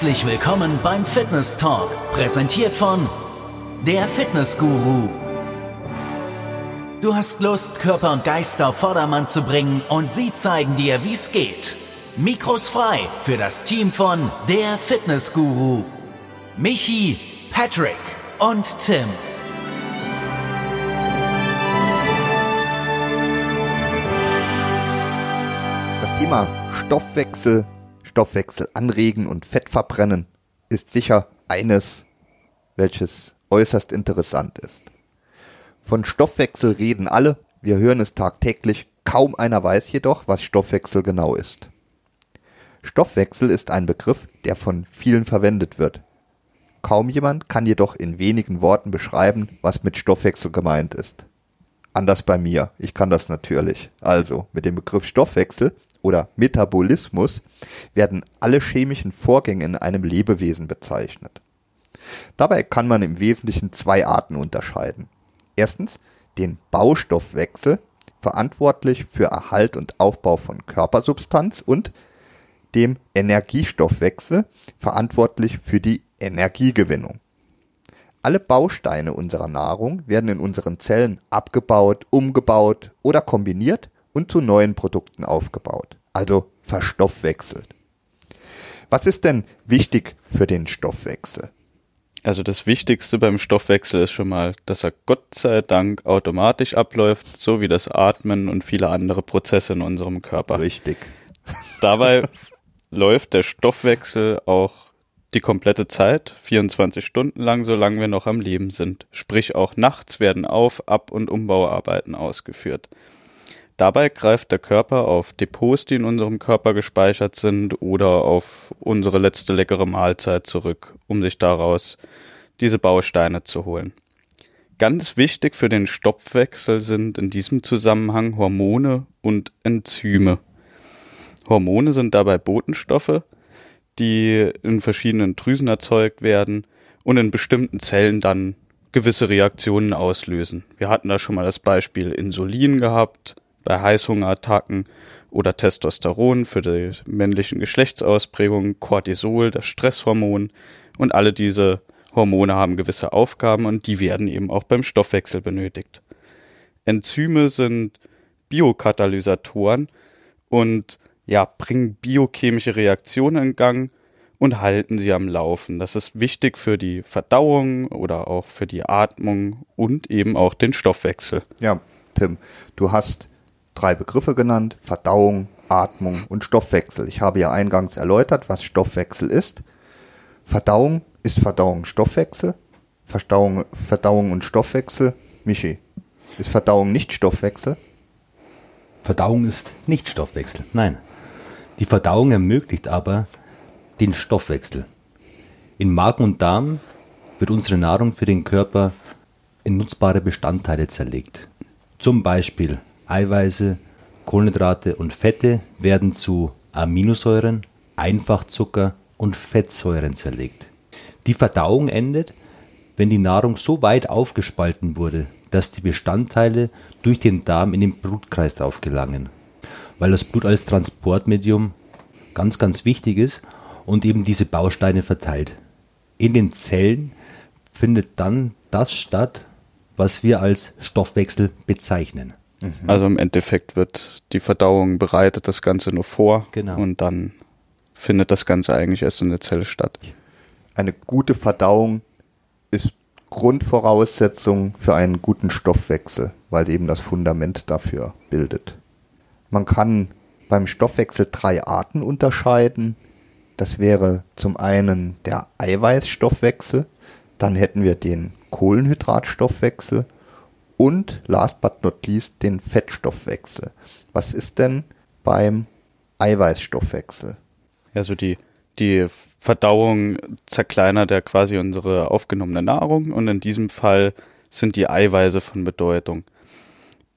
Herzlich willkommen beim Fitness Talk, präsentiert von der Fitness Guru. Du hast Lust, Körper und Geist auf Vordermann zu bringen und sie zeigen dir, wie es geht. Mikros frei für das Team von der Fitness Guru. Michi, Patrick und Tim. Das Thema Stoffwechsel, Stoffwechsel anregen und Fett verbrennen ist sicher eines, welches äußerst interessant ist. Von Stoffwechsel reden alle, wir hören es tagtäglich, kaum einer weiß jedoch, was Stoffwechsel genau ist. Stoffwechsel ist ein Begriff, der von vielen verwendet wird. Kaum jemand kann jedoch in wenigen Worten beschreiben, was mit Stoffwechsel gemeint ist. Anders bei mir, ich kann das natürlich. Also, mit dem Begriff Stoffwechsel oder Metabolismus werden alle chemischen Vorgänge in einem Lebewesen bezeichnet. Dabei kann man im Wesentlichen zwei Arten unterscheiden. Erstens den Baustoffwechsel, verantwortlich für Erhalt und Aufbau von Körpersubstanz und dem Energiestoffwechsel, verantwortlich für die Energiegewinnung. Alle Bausteine unserer Nahrung werden in unseren Zellen abgebaut, umgebaut oder kombiniert und zu neuen Produkten aufgebaut, also verstoffwechselt. Was ist denn wichtig für den Stoffwechsel? Also das Wichtigste beim Stoffwechsel ist schon mal, dass er Gott sei Dank automatisch abläuft, so wie das Atmen und viele andere Prozesse in unserem Körper. Richtig. Dabei läuft der Stoffwechsel auch die komplette Zeit, 24 Stunden lang, solange wir noch am Leben sind. Sprich auch nachts werden Auf-, Ab- und Umbauarbeiten ausgeführt. Dabei greift der Körper auf Depots, die in unserem Körper gespeichert sind, oder auf unsere letzte leckere Mahlzeit zurück, um sich daraus diese Bausteine zu holen. Ganz wichtig für den Stoffwechsel sind in diesem Zusammenhang Hormone und Enzyme. Hormone sind dabei Botenstoffe, die in verschiedenen Drüsen erzeugt werden und in bestimmten Zellen dann gewisse Reaktionen auslösen. Wir hatten da schon mal das Beispiel Insulin gehabt, bei Heißhungerattacken oder Testosteron für die männlichen Geschlechtsausprägungen, Cortisol, das Stresshormon und alle diese Hormone haben gewisse Aufgaben und die werden eben auch beim Stoffwechsel benötigt. Enzyme sind Biokatalysatoren und ja, bringen biochemische Reaktionen in Gang und halten sie am Laufen. Das ist wichtig für die Verdauung oder auch für die Atmung und eben auch den Stoffwechsel. Ja, Tim, du hast drei Begriffe genannt, Verdauung, Atmung und Stoffwechsel. Ich habe ja eingangs erläutert, was Stoffwechsel ist. Verdauung ist Verdauung Stoffwechsel. Verdauung, Verdauung und Stoffwechsel. Michi, ist Verdauung nicht Stoffwechsel? Verdauung ist nicht Stoffwechsel, nein. Die Verdauung ermöglicht aber den Stoffwechsel. In Magen und Darm wird unsere Nahrung für den Körper in nutzbare Bestandteile zerlegt. Zum Beispiel Eiweiße, Kohlenhydrate und Fette werden zu Aminosäuren, Einfachzucker und Fettsäuren zerlegt. Die Verdauung endet, wenn die Nahrung so weit aufgespalten wurde, dass die Bestandteile durch den Darm in den Blutkreislauf gelangen, weil das Blut als Transportmedium ganz, ganz wichtig ist und eben diese Bausteine verteilt. In den Zellen findet dann das statt, was wir als Stoffwechsel bezeichnen. Mhm. Also im Endeffekt wird die Verdauung bereitet das Ganze nur vor Genau. und dann findet das Ganze eigentlich erst in der Zelle statt. Eine gute Verdauung ist Grundvoraussetzung für einen guten Stoffwechsel, weil sie eben das Fundament dafür bildet. Man kann beim Stoffwechsel drei Arten unterscheiden. Das wäre zum einen der Eiweißstoffwechsel, dann hätten wir den Kohlenhydratstoffwechsel und last but not least den Fettstoffwechsel. Was ist denn beim Eiweißstoffwechsel? Also die, die Verdauung zerkleinert ja quasi unsere aufgenommene Nahrung und in diesem Fall sind die Eiweiße von Bedeutung.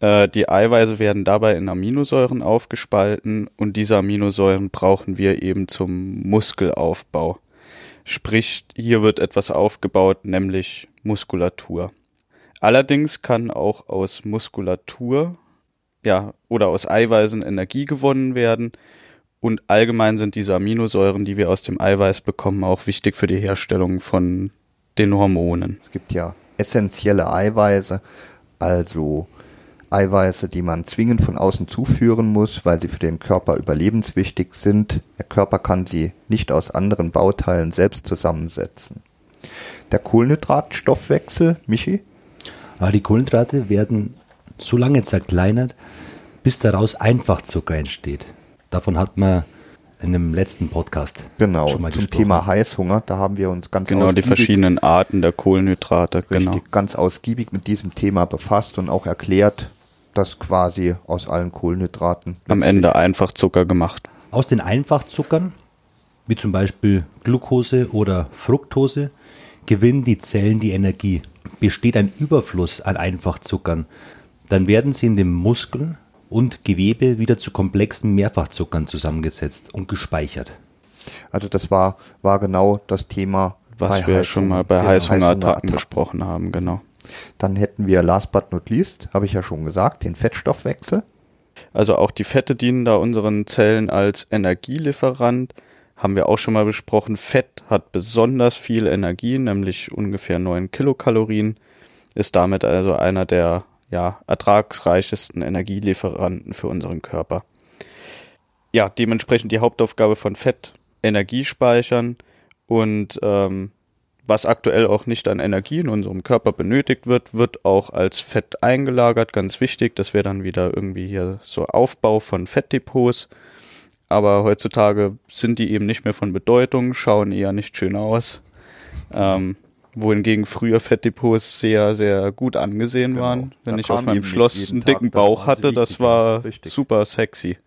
Äh, die Eiweiße werden dabei in Aminosäuren aufgespalten und diese Aminosäuren brauchen wir eben zum Muskelaufbau. Sprich, hier wird etwas aufgebaut, nämlich Muskulatur. Allerdings kann auch aus Muskulatur, ja, oder aus Eiweißen Energie gewonnen werden Und allgemein sind diese Aminosäuren, die wir aus dem Eiweiß bekommen, auch wichtig für die Herstellung von den Hormonen. Es gibt ja essentielle Eiweiße, also Eiweiße, die man zwingend von außen zuführen muss, weil sie für den Körper überlebenswichtig sind. Der Körper kann sie nicht aus anderen Bauteilen selbst zusammensetzen. Der Kohlenhydratstoffwechsel, Michi? Aber die Kohlenhydrate werden so lange zerkleinert, bis daraus Einfachzucker entsteht. Davon hat man in dem letzten Podcast Genau, schon mal zum gesprochen. Thema Heißhunger, da haben wir uns ganz Genau, die ausgiebig- verschiedenen Arten der Kohlenhydrate, richtig, genau. ganz ausgiebig mit diesem Thema befasst und auch erklärt, dass quasi aus allen Kohlenhydraten Am Ende einfach Zucker gemacht. Aus den Einfachzuckern, wie zum Beispiel Glucose oder Fructose, gewinnen die Zellen die Energie. Besteht ein Überfluss an Einfachzuckern, dann werden sie in den Muskeln und Gewebe wieder zu komplexen Mehrfachzuckern zusammengesetzt und gespeichert. Also das war, war genau das Thema, Was wir schon mal bei Genau, Heißhungerattacken. besprochen haben, genau. Dann hätten wir last but not least, habe ich ja schon gesagt, den Fettstoffwechsel. Also auch die Fette dienen da unseren Zellen als Energielieferant. Haben wir auch schon mal besprochen. Fett hat besonders viel Energie, nämlich ungefähr 9 Kilokalorien. Ist damit also einer der ja, ertragsreichesten Energielieferanten für unseren Körper. Ja, dementsprechend die Hauptaufgabe von Fett, Energie speichern und ähm, was aktuell auch nicht an Energie in unserem Körper benötigt wird, wird auch als Fett eingelagert. Ganz wichtig, das wäre dann wieder irgendwie hier so Aufbau von Fettdepots. Aber heutzutage sind die eben nicht mehr von Bedeutung, schauen eher nicht schön aus. Ähm, wohingegen früher Fettdepots sehr, sehr gut angesehen Genau. waren. Wenn Da ich auf meinem Schloss einen Tag dicken Bauch hatte, das war. Richtig. super sexy.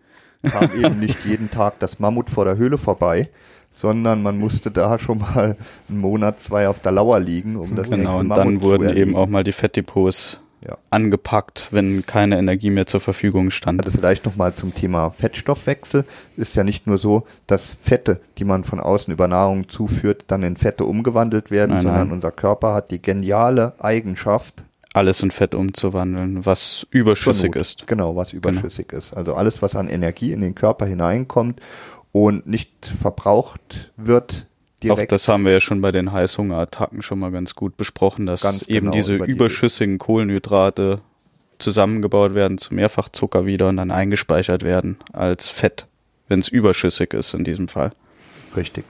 Kam eben nicht jeden Tag das Mammut vor der Höhle vorbei, sondern man musste da schon mal einen Monat, zwei auf der Lauer liegen, um das Genau, nächste und Mammut dann zu wurden erlegen. eben auch mal die Fettdepots Ja. angepackt, wenn keine Energie mehr zur Verfügung stand. Also vielleicht nochmal zum Thema Fettstoffwechsel. Ist ja nicht nur so, dass Fette, die man von außen über Nahrung zuführt, dann in Fette umgewandelt werden, Nein, sondern nein. unser Körper hat die geniale Eigenschaft, alles in Fett umzuwandeln, was überschüssig ist. Genau, was überschüssig ist. Also alles, was an Energie in den Körper hineinkommt und nicht verbraucht wird, Auch direkt. das haben wir ja schon bei den Heißhungerattacken schon mal ganz gut besprochen, dass Ganz eben genau, diese über diese- überschüssigen Kohlenhydrate zusammengebaut werden zu Mehrfachzucker wieder und dann eingespeichert werden als Fett, wenn es überschüssig ist in diesem Fall. Richtig.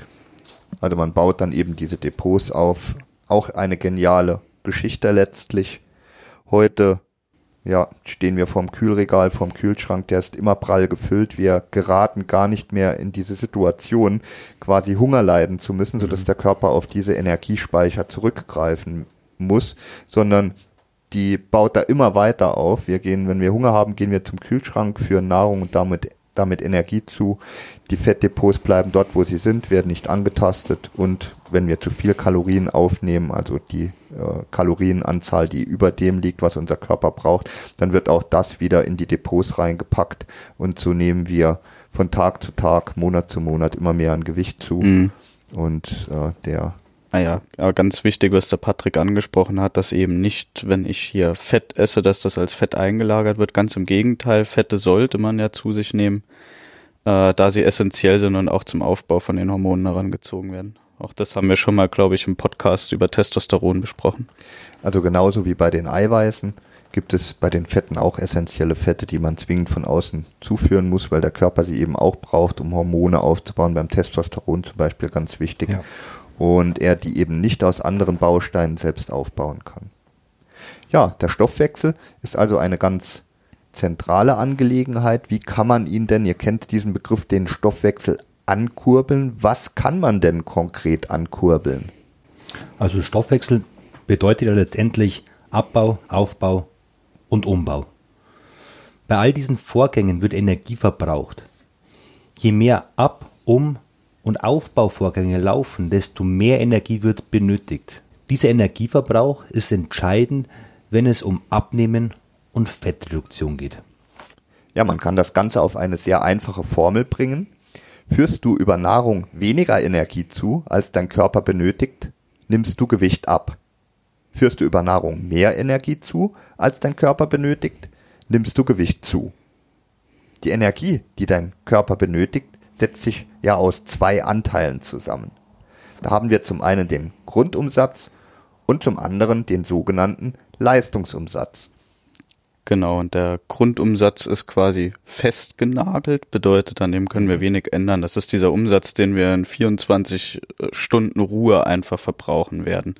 Also man baut dann eben diese Depots auf. Auch eine geniale Geschichte letztlich. Heute ja, stehen wir vorm Kühlregal, vorm Kühlschrank, der ist immer prall gefüllt. Wir geraten gar nicht mehr in diese Situation, quasi Hunger leiden zu müssen, sodass der Körper auf diese Energiespeicher zurückgreifen muss, sondern die baut da immer weiter auf. Wir gehen, wenn wir Hunger haben, gehen wir zum Kühlschrank, führen Nahrung und damit, damit Energie zu. Die Fettdepots bleiben dort, wo sie sind, werden nicht angetastet und wenn wir zu viel Kalorien aufnehmen, also die äh, Kalorienanzahl, die über dem liegt, was unser Körper braucht, dann wird auch das wieder in die Depots reingepackt und so nehmen wir von Tag zu Tag, Monat zu Monat immer mehr an Gewicht zu Mhm. und äh, der Ah ja, aber ganz wichtig, was der Patrick angesprochen hat, dass eben nicht, wenn ich hier Fett esse, dass das als Fett eingelagert wird. Ganz im Gegenteil, Fette sollte man ja zu sich nehmen, äh, da sie essentiell sind und auch zum Aufbau von den Hormonen herangezogen werden. Auch das haben wir schon mal, glaube ich, im Podcast über Testosteron besprochen. Also genauso wie bei den Eiweißen gibt es bei den Fetten auch essentielle Fette, die man zwingend von außen zuführen muss, weil der Körper sie eben auch braucht, um Hormone aufzubauen. Beim Testosteron zum Beispiel ganz wichtig. Ja. Und er die eben nicht aus anderen Bausteinen selbst aufbauen kann. Ja, der Stoffwechsel ist also eine ganz zentrale Angelegenheit. Wie kann man ihn denn, ihr kennt diesen Begriff, den Stoffwechsel ankurbeln? Was kann man denn konkret ankurbeln? Also Stoffwechsel bedeutet ja letztendlich Abbau, Aufbau und Umbau. Bei all diesen Vorgängen wird Energie verbraucht. Je mehr Ab-, Um- und Aufbauvorgänge laufen, desto mehr Energie wird benötigt. Dieser Energieverbrauch ist entscheidend, wenn es um Abnehmen und Fettreduktion geht. Ja, man kann das Ganze auf eine sehr einfache Formel bringen. Führst du über Nahrung weniger Energie zu, als dein Körper benötigt, nimmst du Gewicht ab. Führst du über Nahrung mehr Energie zu, als dein Körper benötigt, nimmst du Gewicht zu. Die Energie, die dein Körper benötigt, setzt sich ja aus zwei Anteilen zusammen. Da haben wir zum einen den Grundumsatz und zum anderen den sogenannten Leistungsumsatz. Genau, und der Grundumsatz ist quasi festgenagelt, bedeutet, an dem können wir wenig ändern. Das ist dieser Umsatz, den wir in 24 äh, Stunden Ruhe einfach verbrauchen werden.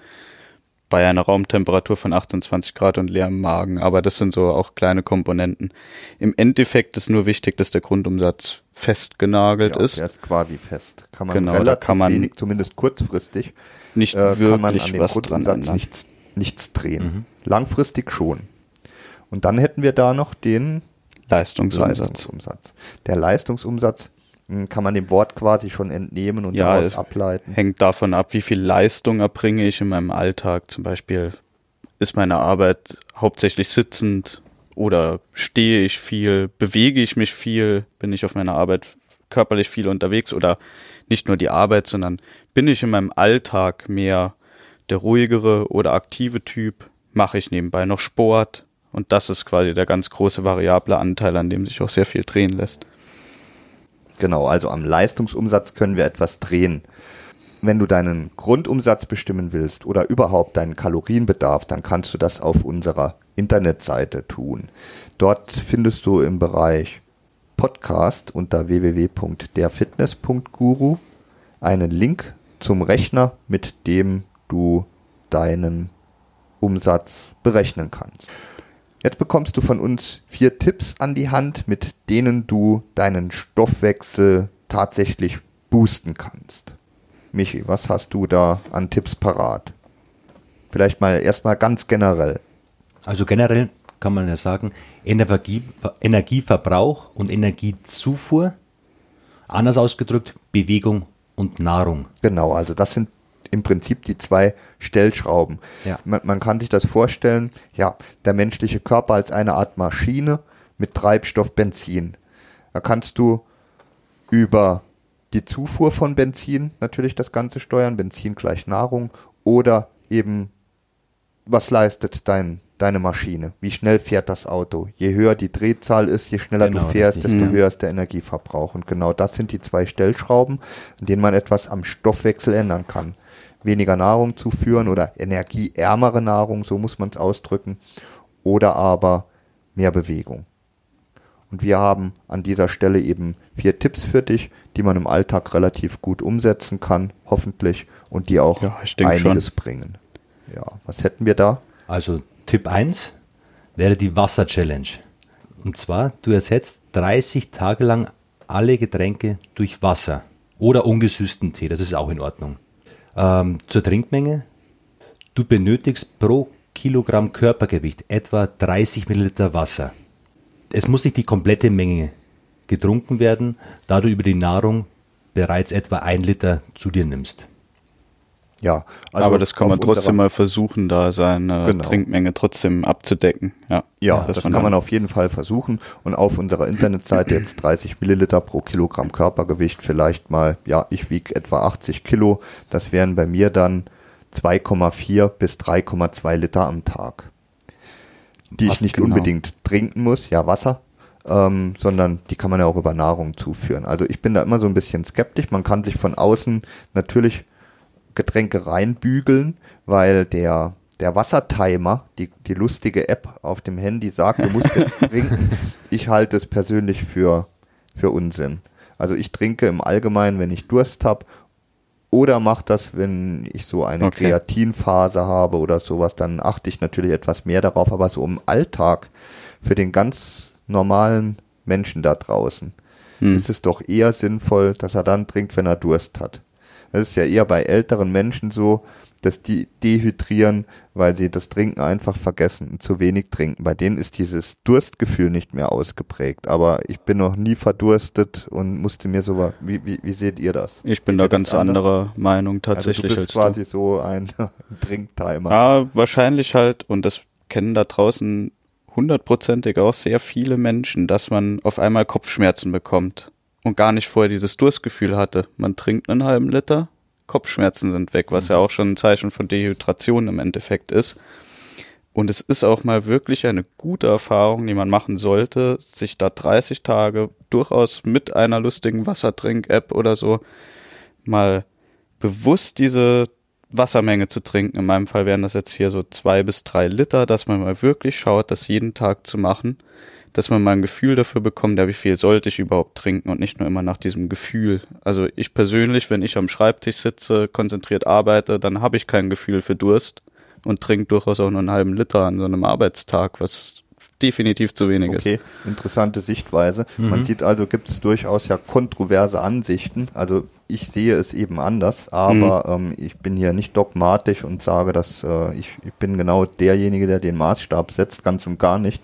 Bei einer Raumtemperatur von 28 Grad und leerem Magen. Aber das sind so auch kleine Komponenten. Im Endeffekt ist nur wichtig, dass der Grundumsatz festgenagelt ja, ist. Der ist quasi fest. Kann man Genau, da relativ kann man wenig, zumindest kurzfristig, Nicht äh, kann man wirklich an dem was dran Grundumsatz ändern. nichts, nichts drehen. Langfristig schon. Und dann hätten wir da noch den Leistungsumsatz. Leistungsumsatz. Der Leistungsumsatz mh, kann man dem Wort quasi schon entnehmen und Ja, daraus ableiten. hängt davon ab, wie viel Leistung erbringe ich in meinem Alltag. Zum Beispiel ist meine Arbeit hauptsächlich sitzend oder stehe ich viel, bewege ich mich viel, bin ich auf meiner Arbeit körperlich viel unterwegs oder nicht nur die Arbeit, sondern bin ich in meinem Alltag mehr der ruhigere oder aktive Typ, mache ich nebenbei noch Sport und das ist quasi der ganz große variable Anteil, an dem sich auch sehr viel drehen lässt. Genau, also am Leistungsumsatz können wir etwas drehen. Wenn du deinen Grundumsatz bestimmen willst oder überhaupt deinen Kalorienbedarf, dann kannst du das auf unserer Internetseite tun. Dort findest du im Bereich Podcast unter www.derfitness.guru einen Link zum Rechner, mit dem du deinen Umsatz berechnen kannst. Jetzt bekommst du von uns vier Tipps an die Hand, mit denen du deinen Stoffwechsel tatsächlich boosten kannst. Michi, was hast du da an Tipps parat? Vielleicht mal erstmal ganz generell. Also generell kann man ja sagen, Energie, Energieverbrauch und Energiezufuhr, anders ausgedrückt, Bewegung und Nahrung. Genau, also das sind im Prinzip die zwei Stellschrauben. Ja. Man, man kann sich das vorstellen, ja, der menschliche Körper als eine Art Maschine mit Treibstoff Benzin. Da kannst du über die Zufuhr von Benzin natürlich das Ganze steuern, Benzin gleich Nahrung oder eben was leistet dein, deine Maschine? Wie schnell fährt das Auto? Je höher die Drehzahl ist, je schneller Genau, du fährst, richtig. desto Mhm. höher ist der Energieverbrauch. Und genau das sind die zwei Stellschrauben, an denen man etwas am Stoffwechsel ändern kann. Weniger Nahrung zuführen oder energieärmere Nahrung, so muss man es ausdrücken, oder aber mehr Bewegung. Und wir haben an dieser Stelle eben vier Tipps für dich, die man im Alltag relativ gut umsetzen kann, hoffentlich, und die auch Ja, einiges bringen. Ja, was hätten wir da? Also Tipp 1 wäre die Wasser-Challenge. Und zwar, du ersetzt 30 Tage lang alle Getränke durch Wasser oder ungesüßten Tee, das ist auch in Ordnung. Ähm, zur Trinkmenge, du benötigst pro Kilogramm Körpergewicht etwa 30 Milliliter Wasser. Es muss nicht die komplette Menge getrunken werden, da du über die Nahrung bereits etwa ein Liter zu dir nimmst. Ja, also Aber das kann man trotzdem mal versuchen, da seine Genau. Trinkmenge trotzdem abzudecken. Ja, Ja, das kann man auf jeden Fall versuchen. Und auf unserer Internetseite jetzt 30 Milliliter pro Kilogramm Körpergewicht vielleicht mal, ja, ich wiege etwa 80 Kilo. Das wären bei mir dann 2,4 bis 3,2 Liter am Tag. Die Was ich nicht genau? unbedingt trinken muss, ja, Wasser, ähm, sondern die kann man ja auch über Nahrung zuführen. Also ich bin da immer so ein bisschen skeptisch. Man kann sich von außen natürlich Getränke reinbügeln, weil der, der Wassertimer, die, die lustige App auf dem Handy sagt, du musst jetzt trinken. Ich halte es persönlich für, für Unsinn. Also ich trinke im Allgemeinen, wenn ich Durst habe oder mache das, wenn ich so eine Okay. Kreatinphase habe oder sowas, dann achte ich natürlich etwas mehr darauf, aber so im Alltag für den ganz normalen Menschen da draußen Hm. ist es doch eher sinnvoll, dass er dann trinkt, wenn er Durst hat. Das ist ja eher bei älteren Menschen so, dass die dehydrieren, weil sie das Trinken einfach vergessen und zu wenig trinken. Bei denen ist dieses Durstgefühl nicht mehr ausgeprägt. Aber ich bin noch nie verdurstet und musste mir so, wie, wie, wie seht ihr das? Ich bin Seht da ganz anderer Meinung tatsächlich also du bist quasi so ein Trinktimer. Ja, wahrscheinlich halt, und das kennen da draußen hundertprozentig auch sehr viele Menschen, dass man auf einmal Kopfschmerzen bekommt und gar nicht vorher dieses Durstgefühl hatte. Man trinkt einen halben Liter, Kopfschmerzen sind weg, was ja auch schon ein Zeichen von Dehydration im Endeffekt ist. Und es ist auch mal wirklich eine gute Erfahrung, die man machen sollte, sich da 30 Tage durchaus mit einer lustigen Wassertrink-App oder so mal bewusst diese Wassermenge zu trinken. In meinem Fall wären das jetzt hier so zwei bis drei Liter, dass man mal wirklich schaut, das jeden Tag zu machen, dass man mal ein Gefühl dafür bekommt, ja, wie viel sollte ich überhaupt trinken und nicht nur immer nach diesem Gefühl. Also ich persönlich, wenn ich am Schreibtisch sitze, konzentriert arbeite, dann habe ich kein Gefühl für Durst und trinkt durchaus auch nur einen halben Liter an so einem Arbeitstag, was definitiv zu wenig okay, ist. Okay, interessante Sichtweise. Mhm. Man sieht also, gibt es durchaus ja kontroverse Ansichten. Also ich sehe es eben anders, aber mhm. ähm, ich bin hier nicht dogmatisch und sage, dass äh, ich, ich bin genau derjenige, der den Maßstab setzt, ganz und gar nicht,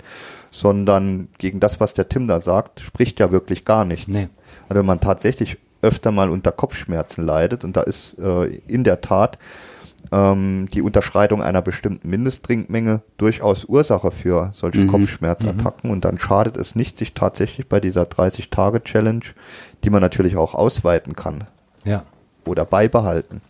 sondern gegen das, was der Tim da sagt, spricht ja wirklich gar nichts. Nee. Also wenn man tatsächlich öfter mal unter Kopfschmerzen leidet und da ist äh, in der Tat ähm, die Unterschreitung einer bestimmten Mindesttrinkmenge durchaus Ursache für solche mhm. Kopfschmerzattacken mhm. und dann schadet es nicht, sich tatsächlich bei dieser 30-Tage-Challenge, die man natürlich auch ausweiten kann. Ja. Oder beibehalten.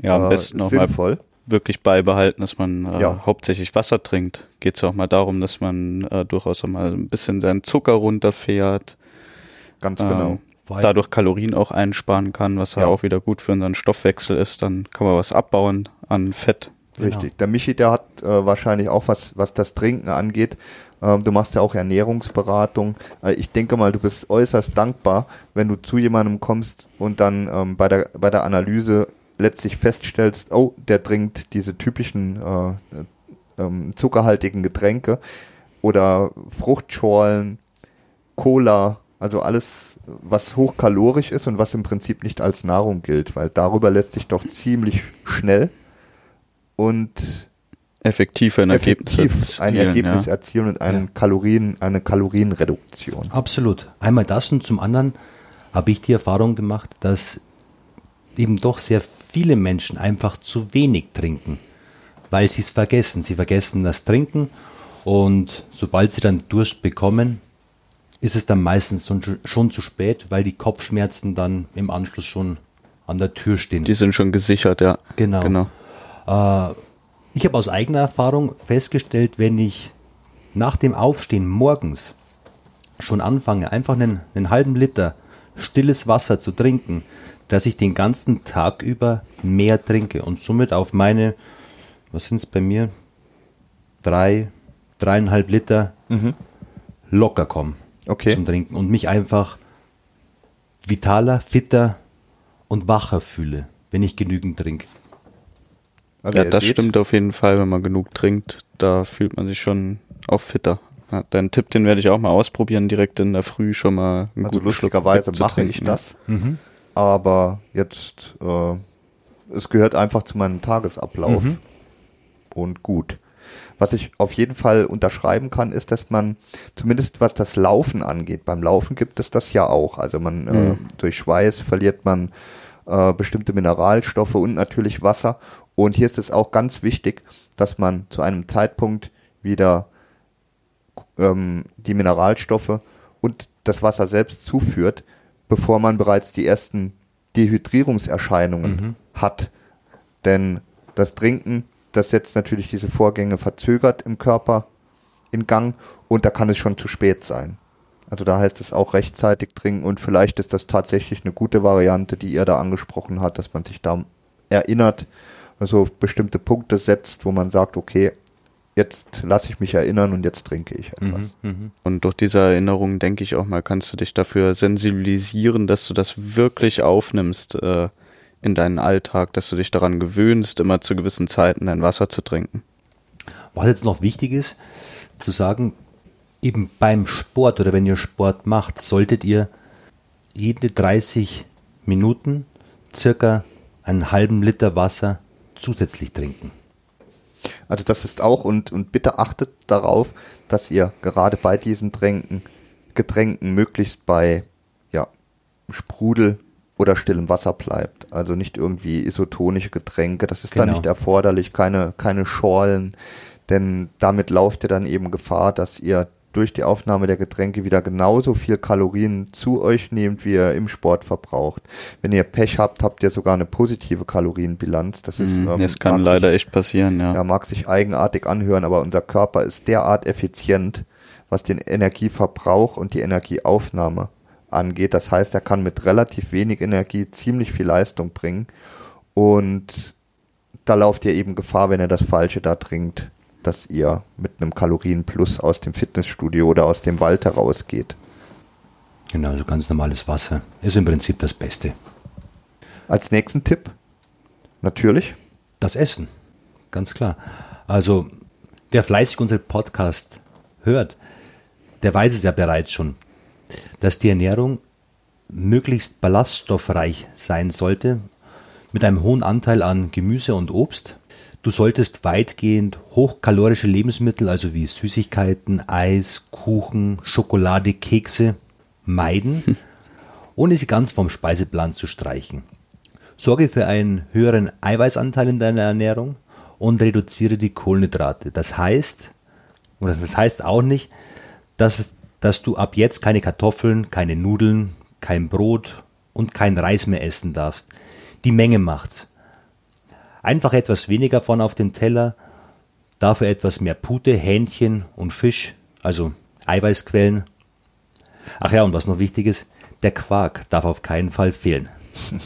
Ja, am äh, besten auch sinnvoll. Wirklich beibehalten, dass man äh, ja. hauptsächlich Wasser trinkt. Geht es ja auch mal darum, dass man äh, durchaus auch mal ein bisschen seinen Zucker runterfährt. Ganz genau. Ähm, dadurch Kalorien auch einsparen kann, was ja. auch wieder gut für unseren Stoffwechsel ist. Dann kann man was abbauen an Fett. Richtig. Genau. Der Michi, der hat äh, wahrscheinlich auch was, was das Trinken angeht. Ähm, du machst ja auch Ernährungsberatung. Äh, ich denke mal, du bist äußerst dankbar, wenn du zu jemandem kommst und dann ähm, bei, der, bei der Analyse letztlich feststellst, oh, der trinkt diese typischen äh, ähm, zuckerhaltigen Getränke oder Fruchtschorlen, Cola, also alles was hochkalorisch ist und was im Prinzip nicht als Nahrung gilt, weil darüber lässt sich doch ziemlich schnell und effektiv ein Ergebnis effektiv erzielen, ein Ergebnis ja. erzielen und eine, ja. Kalorien, eine Kalorienreduktion. Absolut. Einmal das und zum anderen habe ich die Erfahrung gemacht, dass eben doch sehr viele Menschen einfach zu wenig trinken, weil sie es vergessen. Sie vergessen das Trinken und sobald sie dann Durst bekommen, ist es dann meistens schon zu spät, weil die Kopfschmerzen dann im Anschluss schon an der Tür stehen. Die sind schon gesichert, ja. Genau. genau. Äh, ich habe aus eigener Erfahrung festgestellt, wenn ich nach dem Aufstehen morgens schon anfange, einfach einen, einen halben Liter stilles Wasser zu trinken, dass ich den ganzen Tag über mehr trinke und somit auf meine, was sind es bei mir, drei, dreieinhalb Liter mhm. locker komme okay. zum Trinken und mich einfach vitaler, fitter und wacher fühle, wenn ich genügend trinke. Also ja, das stimmt auf jeden Fall, wenn man genug trinkt, da fühlt man sich schon auch fitter. Ja, deinen Tipp, den werde ich auch mal ausprobieren, direkt in der Früh schon mal einen Also lustigerweise mache ich das, mhm. Aber jetzt, äh, es gehört einfach zu meinem Tagesablauf mhm. und gut. Was ich auf jeden Fall unterschreiben kann, ist, dass man zumindest was das Laufen angeht, beim Laufen gibt es das ja auch. Also man äh, mhm. äh, durch Schweiß verliert man äh, bestimmte Mineralstoffe und natürlich Wasser. Und hier ist es auch ganz wichtig, dass man zu einem Zeitpunkt wieder ähm, die Mineralstoffe und das Wasser selbst zuführt, bevor man bereits die ersten Dehydrierungserscheinungen mhm. hat. Denn das Trinken das setzt natürlich diese Vorgänge verzögert im Körper in Gang und da kann es schon zu spät sein. Also da heißt es auch rechtzeitig trinken und vielleicht ist das tatsächlich eine gute Variante, die ihr da angesprochen hat, dass man sich da erinnert, also bestimmte Punkte setzt, wo man sagt, okay, jetzt lasse ich mich erinnern und jetzt trinke ich etwas. Mhm, mh. Und durch diese Erinnerung, denke ich auch mal, kannst du dich dafür sensibilisieren, dass du das wirklich aufnimmst, äh, in deinen Alltag, dass du dich daran gewöhnst, immer zu gewissen Zeiten dein Wasser zu trinken. Was jetzt noch wichtig ist, zu sagen, eben beim Sport oder wenn ihr Sport macht, solltet ihr jede 30 Minuten circa einen halben Liter Wasser zusätzlich trinken. Also das ist auch und, und bitte achtet darauf, dass ihr gerade bei diesen Tränken, Getränken möglichst bei ja, Sprudel oder stillem Wasser bleibt. Also nicht irgendwie isotonische Getränke, das ist genau. dann nicht erforderlich, keine, keine Schorlen, denn damit lauft ihr dann eben Gefahr, dass ihr durch die Aufnahme der Getränke wieder genauso viel Kalorien zu euch nehmt, wie ihr im Sport verbraucht. Wenn ihr Pech habt, habt ihr sogar eine positive Kalorienbilanz. Das ist, Mhm, ähm, das kann leider sich, echt passieren, ja. ja, mag sich eigenartig anhören, aber unser Körper ist derart effizient, was den Energieverbrauch und die Energieaufnahme angeht. Das heißt, er kann mit relativ wenig Energie ziemlich viel Leistung bringen und da lauft ihr eben Gefahr, wenn ihr das Falsche da trinkt, dass ihr mit einem Kalorienplus aus dem Fitnessstudio oder aus dem Wald herausgeht. Genau, also ganz normales Wasser ist im Prinzip das Beste. Als nächsten Tipp, natürlich, Das Essen, ganz klar. Also, wer fleißig unseren Podcast hört, der weiß es ja bereits schon, dass die Ernährung möglichst ballaststoffreich sein sollte, mit einem hohen Anteil an Gemüse und Obst. Du solltest weitgehend hochkalorische Lebensmittel, also wie Süßigkeiten, Eis, Kuchen, Schokolade, Kekse, meiden, ohne sie ganz vom Speiseplan zu streichen. Sorge für einen höheren Eiweißanteil in deiner Ernährung und reduziere die Kohlenhydrate. Das heißt, oder das heißt auch nicht, dass, dass du ab jetzt keine Kartoffeln, keine Nudeln, kein Brot und kein Reis mehr essen darfst. Die Menge macht's. Einfach etwas weniger von auf dem Teller, dafür etwas mehr Pute, Hähnchen und Fisch, also Eiweißquellen. Ach ja, und was noch wichtig ist, der Quark darf auf keinen Fall fehlen.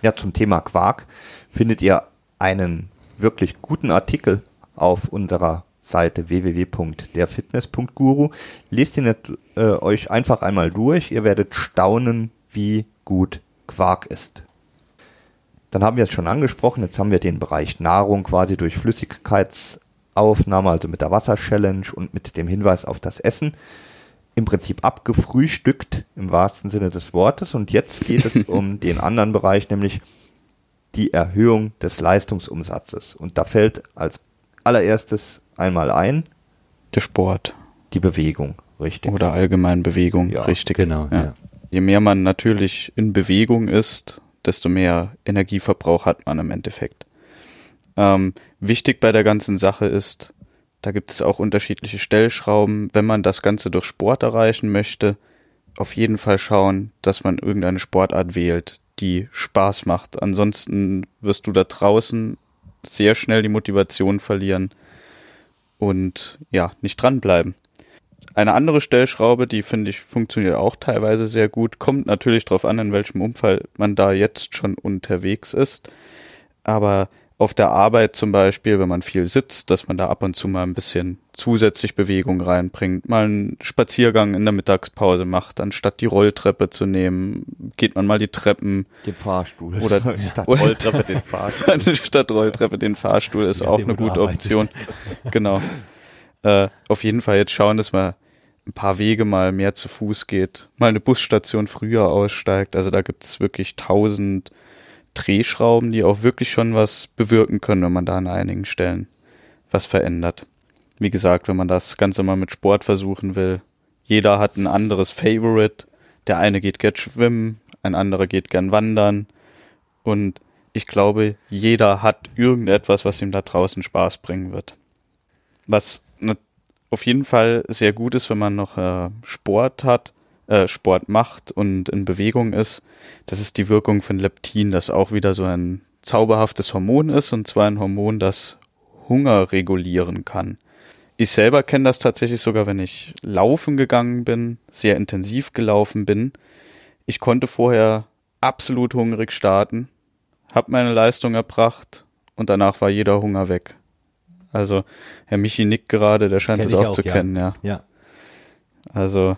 Ja, zum Thema Quark findet ihr einen wirklich guten Artikel auf unserer Seite www.derfitness.guru. Lest ihn jetzt, äh, euch einfach einmal durch. Ihr werdet staunen, wie gut Quark ist. Dann haben wir es schon angesprochen. Jetzt haben wir den Bereich Nahrung quasi durch Flüssigkeitsaufnahme, also mit der Wasser-Challenge und mit dem Hinweis auf das Essen im Prinzip abgefrühstückt im wahrsten Sinne des Wortes. Und jetzt geht es um den anderen Bereich, nämlich die Erhöhung des Leistungsumsatzes. Und da fällt als allererstes einmal ein Der Sport die Bewegung, richtig? oder allgemein Bewegung, Ja, richtig. genau, Ja. ja. Je mehr man natürlich in Bewegung ist, desto mehr Energieverbrauch hat man im Endeffekt. Ähm, wichtig bei der ganzen Sache ist, da gibt es auch unterschiedliche Stellschrauben. Wenn man das Ganze durch Sport erreichen möchte, auf jeden Fall schauen, dass man irgendeine Sportart wählt, die Spaß macht. Ansonsten wirst du da draußen sehr schnell die Motivation verlieren und ja, nicht dranbleiben. Eine andere Stellschraube, die finde ich funktioniert auch teilweise sehr gut, kommt natürlich darauf an, in welchem Umfall man da jetzt schon unterwegs ist. Aber auf der Arbeit zum Beispiel, wenn man viel sitzt, dass man da ab und zu mal ein bisschen zusätzlich Bewegung reinbringt, mal einen Spaziergang in der Mittagspause macht, anstatt die Rolltreppe zu nehmen, geht man mal die Treppen Den Fahrstuhl. Oder- statt oder- Rolltreppe den Fahrstuhl. anstatt Rolltreppe den Fahrstuhl ist Je auch eine gute. Option. Genau. Äh, auf jeden Fall jetzt schauen, dass man ein paar Wege mal mehr zu Fuß geht, mal eine Busstation früher aussteigt. Also da gibt's wirklich tausend Drehschrauben, die auch wirklich schon was bewirken können, wenn man da an einigen Stellen was verändert. Wie gesagt, wenn man das Ganze mal mit Sport versuchen will, jeder hat ein anderes Favorite. Der eine geht gern schwimmen, ein anderer geht gern wandern. Und ich glaube, jeder hat irgendetwas, was ihm da draußen Spaß bringen wird. Was auf jeden Fall sehr gut ist, wenn man noch äh, Sport hat, äh, Sport macht und in Bewegung ist, das ist die Wirkung von Leptin, das auch wieder so ein zauberhaftes Hormon ist, und zwar ein Hormon, das Hunger regulieren kann. Ich selber kenne das tatsächlich sogar, wenn ich laufen gegangen bin, sehr intensiv gelaufen bin. Ich konnte vorher absolut hungrig starten, habe meine Leistung erbracht und danach war jeder Hunger weg. Also Herr Michi nickt gerade, der scheint es auch, auch, zu ja. kennen, ja. Ja. Also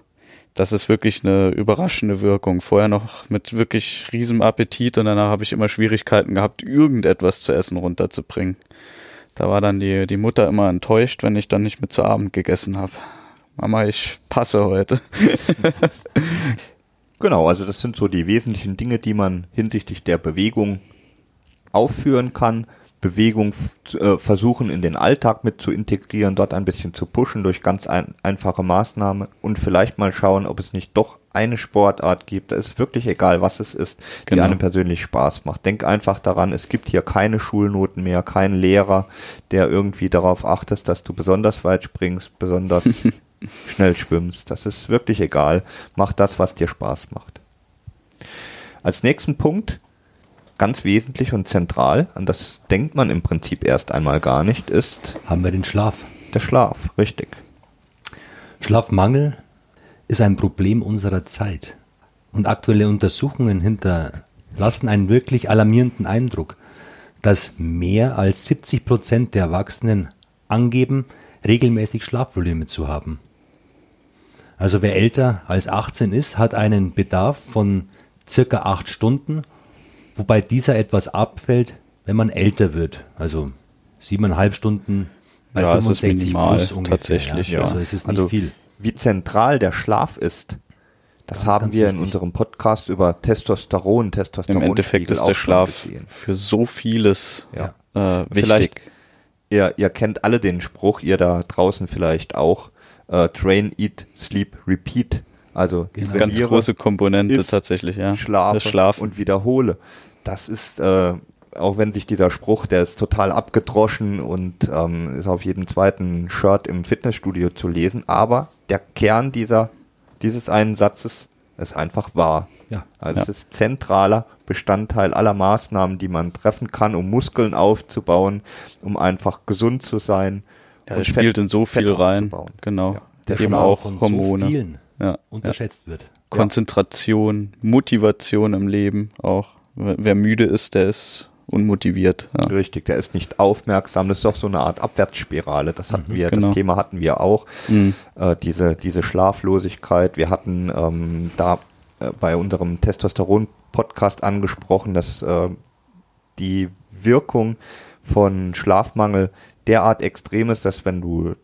das ist wirklich eine überraschende Wirkung. Vorher noch mit wirklich riesem Appetit und danach habe ich immer Schwierigkeiten gehabt, irgendetwas zu essen runterzubringen. Da war dann die, die Mutter immer enttäuscht, wenn ich dann nicht mit zu Abend gegessen habe. Mama, ich passe heute. Genau, also das sind so die wesentlichen Dinge, die man hinsichtlich der Bewegung aufführen kann. Bewegung äh, versuchen in den Alltag mit zu integrieren, dort ein bisschen zu pushen durch ganz ein, einfache Maßnahmen und vielleicht mal schauen, ob es nicht doch eine Sportart gibt. Da ist wirklich egal, was es ist, die Genau. einem persönlich Spaß macht. Denk einfach daran, es gibt hier keine Schulnoten mehr, keinen Lehrer, der irgendwie darauf achtet, dass du besonders weit springst, besonders schnell schwimmst. Das ist wirklich egal. Mach das, was dir Spaß macht. Als nächsten Punkt, ganz wesentlich und zentral, an das denkt man im Prinzip erst einmal gar nicht, ist Haben wir den Schlaf. der Schlaf. Richtig. Schlafmangel ist ein Problem unserer Zeit. Und aktuelle Untersuchungen hinterlassen einen wirklich alarmierenden Eindruck, dass mehr als 70 Prozent der Erwachsenen angeben, regelmäßig Schlafprobleme zu haben. Also wer älter als 18 ist, hat einen Bedarf von circa acht Stunden, wobei dieser etwas abfällt, wenn man älter wird. Also siebeneinhalb Stunden bei Ja, es ist 65 minimal, plus ungefähr. tatsächlich, ja. Also es ist nicht Also, viel. Wie zentral der Schlaf ist, das Ganz, haben ganz wir in wichtig. unserem Podcast über Testosteron, Testosteron. Im Endeffekt ist der Schlaf für so vieles Ja. äh, wichtig. Vielleicht- Ihr, ihr kennt alle den Spruch, ihr da draußen vielleicht auch. Äh, train, eat, sleep, repeat. Also Genau. Ganz große Komponente isst, tatsächlich, ja. schlafe Das Schlafen. und wiederhole. Das ist, äh, auch wenn sich dieser Spruch, der ist total abgedroschen und ähm, ist auf jedem zweiten Shirt im Fitnessstudio zu lesen, aber der Kern dieser, dieses einen Satzes ist einfach wahr. Ja. Also Ja. es ist zentraler Bestandteil aller Maßnahmen, die man treffen kann, um Muskeln aufzubauen, um einfach gesund zu sein. ja, und das spielt Fett- in so Fett viel rein. abzubauen. Genau. Ja. Der Eben Schlaf auch von Hormone. so ja. ja. unterschätzt wird. Konzentration, Motivation im Leben auch. Wer müde ist, der ist unmotiviert. Ja. Richtig, der ist nicht aufmerksam. Das ist doch so eine Art Abwärtsspirale. Das hatten wir, genau. das Thema hatten wir auch. Mhm. Äh, diese, diese Schlaflosigkeit. Wir hatten ähm, da äh, bei unserem Testosteron-Podcast angesprochen, dass äh, die Wirkung von Schlafmangel derart extrem ist, dass wenn du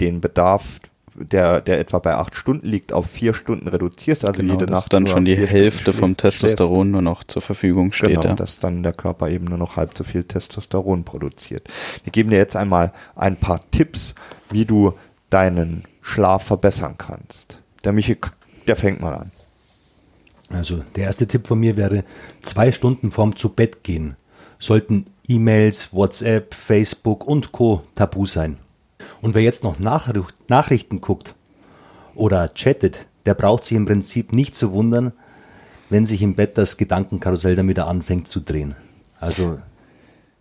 den Bedarf, der, der etwa bei acht Stunden liegt, auf vier Stunden reduzierst, also Genau, jede dass Nacht dann schon die Stunden Hälfte vom Testosteron nur noch zur Verfügung steht. Genau, ja. dass dann der Körper eben nur noch halb so viel Testosteron produziert. Wir geben dir jetzt einmal ein paar Tipps, wie du deinen Schlaf verbessern kannst. Der Michi, der fängt mal an. Also der erste Tipp von mir wäre, zwei Stunden vorm zu Bett gehen sollten E-Mails, WhatsApp, Facebook und Co. tabu sein. Und wer jetzt noch Nachricht, Nachrichten guckt oder chattet, der braucht sich im Prinzip nicht zu wundern, wenn sich im Bett das Gedankenkarussell dann wieder anfängt zu drehen. Also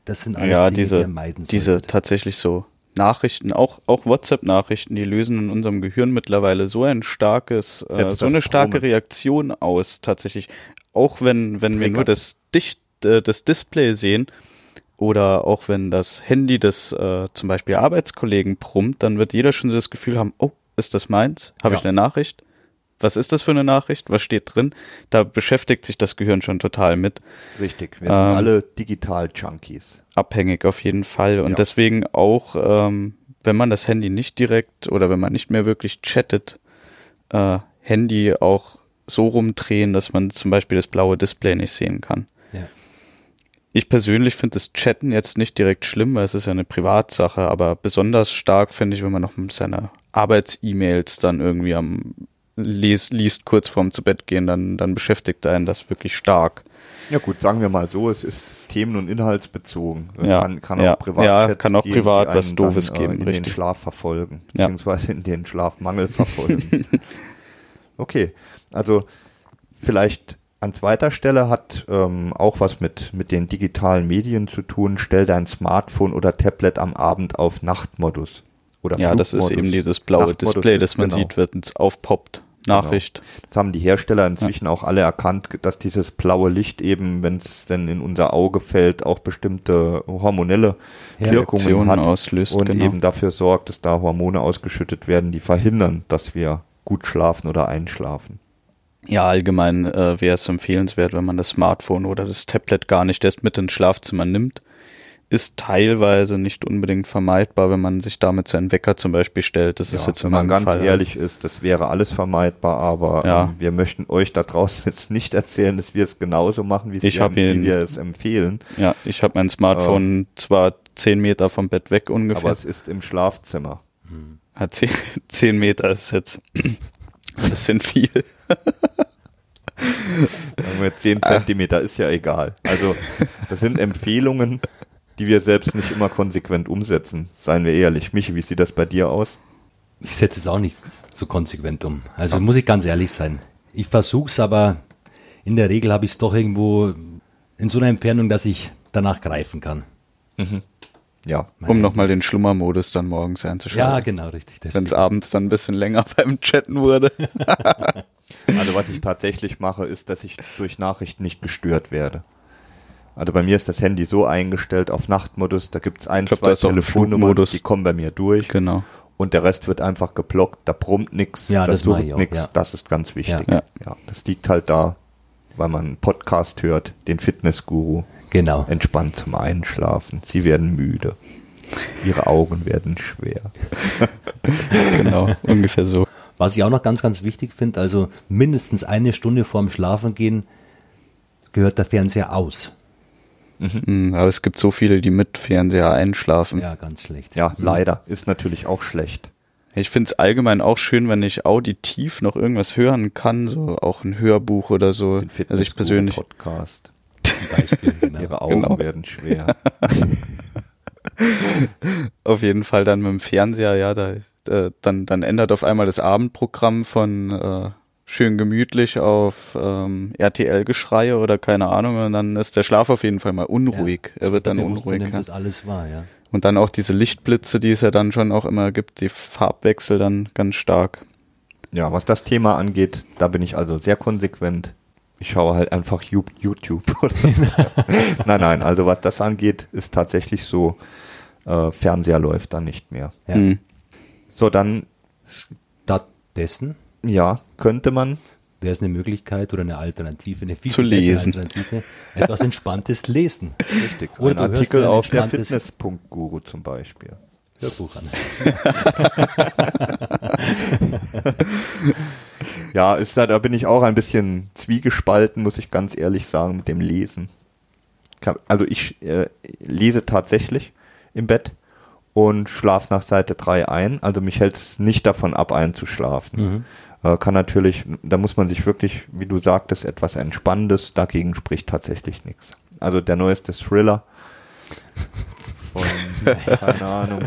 das sind alles ja, Dinge, die diese, ihr meiden diese solltet. tatsächlich so Nachrichten, auch, auch WhatsApp-Nachrichten, die lösen in unserem Gehirn mittlerweile so ein starkes, äh, so eine starke Brummen. Reaktion aus, tatsächlich. Auch wenn, wenn wir nur das, Dicht, äh, das Display sehen oder auch wenn das Handy des äh, zum Beispiel Arbeitskollegen brummt, dann wird jeder schon das Gefühl haben, oh, ist das meins? Habe Ja. ich eine Nachricht? Was ist das für eine Nachricht? Was steht drin? Da beschäftigt sich das Gehirn schon total mit Richtig, wir sind Ähm, alle Digital-Junkies. abhängig auf jeden Fall. Und Ja. deswegen auch, ähm, wenn man das Handy nicht direkt oder wenn man nicht mehr wirklich chattet, äh, Handy auch so rumdrehen, dass man zum Beispiel das blaue Display nicht sehen kann. Ja. Ich persönlich finde das Chatten jetzt nicht direkt schlimm, weil es ist ja eine Privatsache, aber besonders stark finde ich, wenn man noch mit seine Arbeits-E-Mails dann irgendwie am liest, liest kurz vorm zu Bett gehen, dann, dann beschäftigt einen das wirklich stark. Ja gut, sagen wir mal so, es ist themen- und inhaltsbezogen. Ja, Kann, kann ja, auch privat ja, kann auch geben, privat was Doofes dann, geben, in den richtig. Schlaf verfolgen, Ja. beziehungsweise in den Schlafmangel verfolgen. okay, also vielleicht an zweiter Stelle hat ähm, auch was mit, mit den digitalen Medien zu tun. Stell dein Smartphone oder Tablet am Abend auf Nachtmodus. Oder Ja, das ist Flugmodus. eben dieses blaue Display, das man genau. sieht, wenn es aufpoppt. Nachricht. Das haben die Hersteller inzwischen auch alle erkannt, dass dieses blaue Licht eben, wenn es denn in unser Auge fällt, auch bestimmte hormonelle Ja, Wirkungen Reaktionen hat auslöst, und genau. eben dafür sorgt, dass da Hormone ausgeschüttet werden, die verhindern, dass wir gut schlafen oder einschlafen. Ja, allgemein äh, wäre es empfehlenswert, wenn man das Smartphone oder das Tablet gar nicht erst mit ins Schlafzimmer nimmt. Ist teilweise nicht unbedingt vermeidbar, wenn man sich damit seinen Wecker zum Beispiel stellt. Das ist Ja, jetzt wenn man ganz Fall. ehrlich ist, das wäre alles vermeidbar, aber Ja. ähm, wir möchten euch da draußen jetzt nicht erzählen, dass wir es genauso machen, wie, wir, wie wir es empfehlen, Ja, ich habe mein Smartphone zwar zehn Meter vom Bett weg ungefähr. aber es ist im Schlafzimmer. Ja, zehn, zehn Meter ist jetzt ein bisschen viel. Sagen wir 10 Ah. Zentimeter ist ja egal. Also das sind Empfehlungen, die wir selbst nicht immer konsequent umsetzen, seien wir ehrlich. Michi, wie sieht das bei dir aus? Ich setze es auch nicht so konsequent um. Also muss ich ganz ehrlich sein. Ich versuche es, aber in der Regel habe ich es doch irgendwo in so einer Entfernung, dass ich danach greifen kann. Ja, Um nochmal den Schlummermodus dann morgens einzuschalten. Ja, genau, richtig. Wenn es abends dann ein bisschen länger beim Chatten wurde. Also was ich tatsächlich mache, ist, dass ich durch Nachrichten nicht gestört werde. Also bei mir ist das Handy so eingestellt auf Nachtmodus, da gibt's ein, glaub, zwei Telefonnummern, die kommen bei mir durch genau. und der Rest wird einfach geblockt, da brummt nix, Ja, da das sucht nix, ja. das ist ganz wichtig. Ja. Ja. das liegt halt da, weil man einen Podcast hört, den Fitnessguru, Genau. entspannt zum Einschlafen. Sie werden müde. Ihre Augen werden schwer. Genau, ungefähr so. Was ich auch noch ganz, ganz wichtig finde, also mindestens eine Stunde vorm Schlafengehen gehört der Fernseher aus. Mm, Aber es gibt so viele, die mit Fernseher einschlafen. Ja, ganz schlecht. Ja, leider. Ist natürlich auch schlecht. Ich finde es allgemein auch schön, wenn ich auditiv noch irgendwas hören kann, so auch ein Hörbuch oder so. Den Also ich persönlich. Podcast. Zum Beispiel, genau. Ihre Augen Genau. werden schwer. Auf jeden Fall dann mit dem Fernseher, ja, da, äh, dann, dann ändert auf einmal das Abendprogramm von äh, schön gemütlich auf ähm, RTL-Geschreie oder keine Ahnung und dann ist der Schlaf auf jeden Fall mal unruhig. Ja, er wird dann unruhig. nimmt Ja. das alles wahr, ja. Und dann auch diese Lichtblitze, die es ja dann schon auch immer gibt, die Farbwechsel dann ganz stark. Ja, was das Thema angeht, da bin ich also sehr konsequent. Ich schaue halt einfach YouTube. nein, nein, also was das angeht, ist tatsächlich so, äh, Fernseher läuft da nicht mehr. ja. Hm. So, dann, Stattdessen ja, könnte man, wäre es eine Möglichkeit oder eine Alternative, eine viel Zu bessere lesen. Alternative, etwas Entspanntes lesen. richtig, Oder ein Artikel auf der Fitness.guru zum Beispiel. Hörbuch an. Ja, ist da, da bin ich auch ein bisschen zwiegespalten, muss ich ganz ehrlich sagen, mit dem Lesen. Also ich äh, lese tatsächlich im Bett und schlafe nach Seite 3 ein. Also mich hält es nicht davon ab, einzuschlafen. Äh, kann natürlich, da muss man sich wirklich, wie du sagtest, etwas Entspannendes, dagegen spricht tatsächlich nichts. Also der neueste Thriller von, keine Ahnung,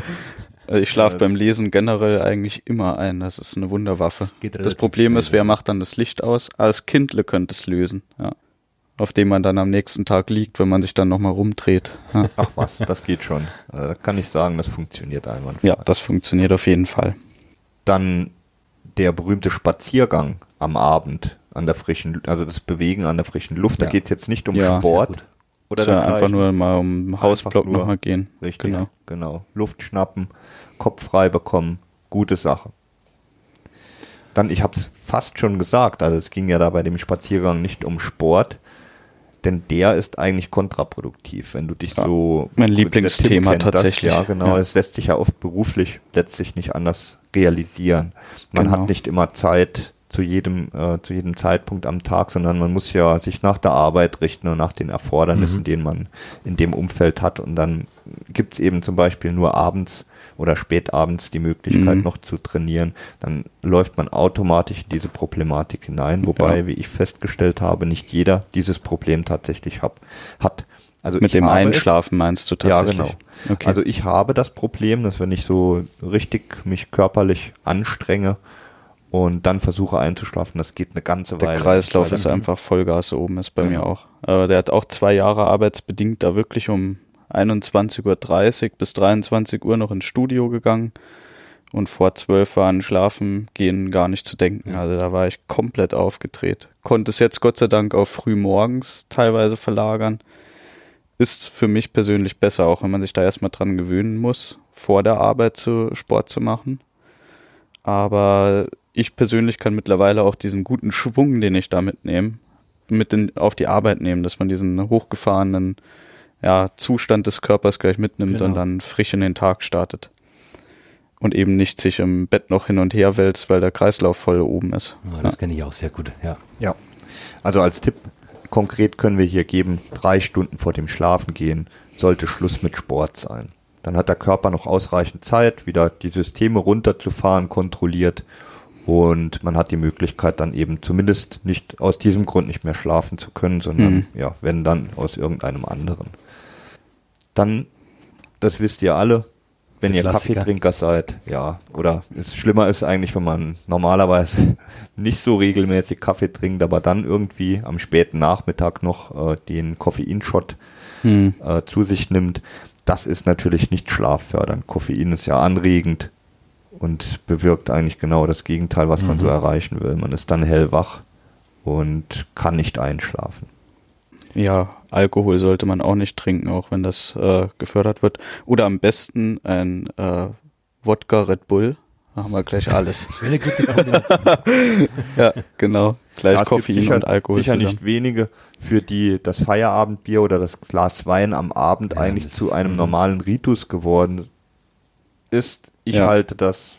ich schlafe beim Lesen generell eigentlich immer ein. Das ist eine Wunderwaffe. Das Das, Problem ist, wer macht dann das Licht aus? Als Kindle könnte es lösen. Ja. Auf dem man dann am nächsten Tag liegt, wenn man sich dann nochmal rumdreht. Ja. ach was, das geht schon. Also da kann ich sagen, das funktioniert einwandfrei. ja, das funktioniert auf jeden Fall. dann der berühmte Spaziergang am Abend an der frischen, also das Bewegen an der frischen Luft. Da Ja. geht es jetzt nicht um Ja. Sport oder Ja, einfach nur mal um Hausblock nochmal gehen. Richtig, Genau. genau. Luft schnappen, Kopf frei bekommen, gute Sache. Dann, ich habe es fast schon gesagt, also es ging ja da bei dem Spaziergang nicht um Sport, denn der ist eigentlich kontraproduktiv, wenn du dich Ja, so... mein Lieblingsthema kennt tatsächlich. Das, ja, genau. Ja. Es lässt sich ja oft beruflich letztlich nicht anders realisieren. Man Genau. hat nicht immer Zeit zu jedem, äh, zu jedem Zeitpunkt am Tag, sondern man muss ja sich nach der Arbeit richten und nach den Erfordernissen, Mhm. die man in dem Umfeld hat. Und dann gibt's eben zum Beispiel nur abends oder spätabends die Möglichkeit Mhm. noch zu trainieren. Dann läuft man automatisch in diese Problematik hinein, wobei, Ja. wie ich festgestellt habe, nicht jeder dieses Problem tatsächlich hab, hat. Also Mit ich dem habe es- Einschlafen meinst du ja, tatsächlich? genau. Okay. Also ich habe das Problem, dass wenn ich so richtig mich körperlich anstrenge und dann versuche einzuschlafen, das geht eine ganze der Weile. Kreislauf Weil ist einfach Vollgas oben, ist bei Genau. mir auch. Aber der hat auch zwei Jahre arbeitsbedingt da wirklich um 21.30 Uhr bis 23 Uhr noch ins Studio gegangen und vor 12 war an Schlafen gehen gar nicht zu denken. Also da war ich komplett aufgedreht. Konnte es jetzt Gott sei Dank auf früh morgens teilweise verlagern. Ist für mich persönlich besser, auch wenn man sich da erstmal dran gewöhnen muss, vor der Arbeit zu Sport zu machen. Aber ich persönlich kann mittlerweile auch diesen guten Schwung, den ich da mitnehme, mit in, auf die Arbeit nehmen, dass man diesen hochgefahrenen ja, Zustand des Körpers gleich mitnimmt Genau. und dann frisch in den Tag startet. Und eben nicht sich im Bett noch hin und her wälzt, weil der Kreislauf voll oben ist. Ja, das kenne ich auch sehr gut, ja. Ja. Also als Tipp, konkret können wir hier geben, drei Stunden vor dem Schlafengehen sollte Schluss mit Sport sein. Dann hat der Körper noch ausreichend Zeit, wieder die Systeme runterzufahren, kontrolliert. Und man hat die Möglichkeit dann eben zumindest nicht aus diesem Grund nicht mehr schlafen zu können, sondern Mhm. ja, wenn dann aus irgendeinem anderen. Dann, das wisst ihr alle, wenn Der ihr Klassiker. Kaffeetrinker seid, ja. Oder es schlimmer ist eigentlich, wenn man normalerweise nicht so regelmäßig Kaffee trinkt, aber dann irgendwie am späten Nachmittag noch äh, den Koffeinshot Hm. äh, zu sich nimmt. Das ist natürlich nicht schlaffördernd. Koffein ist ja anregend und bewirkt eigentlich genau das Gegenteil, was man so erreichen will. Man ist dann hellwach und kann nicht einschlafen. Ja, Alkohol sollte man auch nicht trinken, auch wenn das äh, gefördert wird. Oder am besten ein äh, Wodka Red Bull. Da haben wir gleich alles. Das wäre eine gute Kombination. ja, genau. Gleich Ja, Koffein sicher, und Alkohol sicher zusammen. nicht wenige, für die das Feierabendbier oder das Glas Wein am Abend Ja, eigentlich zu einem mhm. normalen Ritus geworden ist. Ich Ja. halte das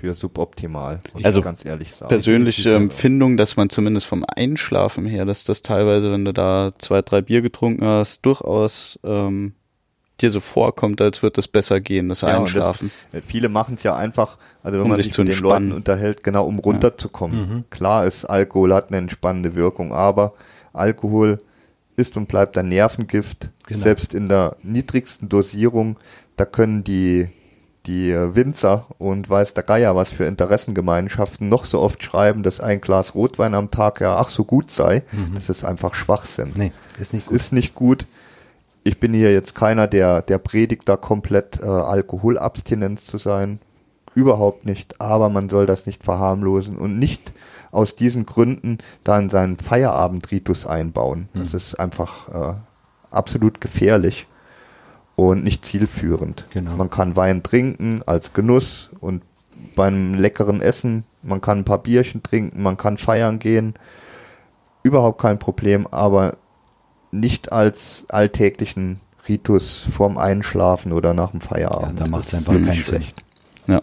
für suboptimal, muss Also ich ganz ehrlich sagen. Persönliche Empfindung, dass man zumindest vom Einschlafen her, dass das teilweise, wenn du da zwei, drei Bier getrunken hast, durchaus ähm, dir so vorkommt, als würde es besser gehen, das Ja, Einschlafen. Das, äh, viele machen es ja einfach, also wenn Um man sich sich, zu mit den entspannen. Leuten unterhält, genau um runterzukommen. Klar ist, Alkohol hat eine entspannende Wirkung, aber Alkohol ist und bleibt ein Nervengift. Genau. Selbst in der niedrigsten Dosierung, da können die, die äh, Winzer und weiß der Geier was für Interessengemeinschaften noch so oft schreiben, dass ein Glas Rotwein am Tag ja ach so gut sei. Das ist einfach Schwachsinn. nee, ist nicht gut. ist nicht gut. Ich bin hier jetzt keiner, der, der predigt, da komplett äh, Alkoholabstinenz zu sein. Überhaupt nicht. Aber man soll das nicht verharmlosen und nicht aus diesen Gründen da in seinen Feierabendritus einbauen. Das ist einfach äh, absolut gefährlich und nicht zielführend. Genau. Man kann Wein trinken als Genuss und beim leckeren Essen, man kann ein paar Bierchen trinken, man kann feiern gehen. Überhaupt kein Problem, aber nicht als alltäglichen Ritus vorm Einschlafen oder nach dem Feierabend. Ja, da macht's Das ist einfach keinen Sinn. schlecht. Ja.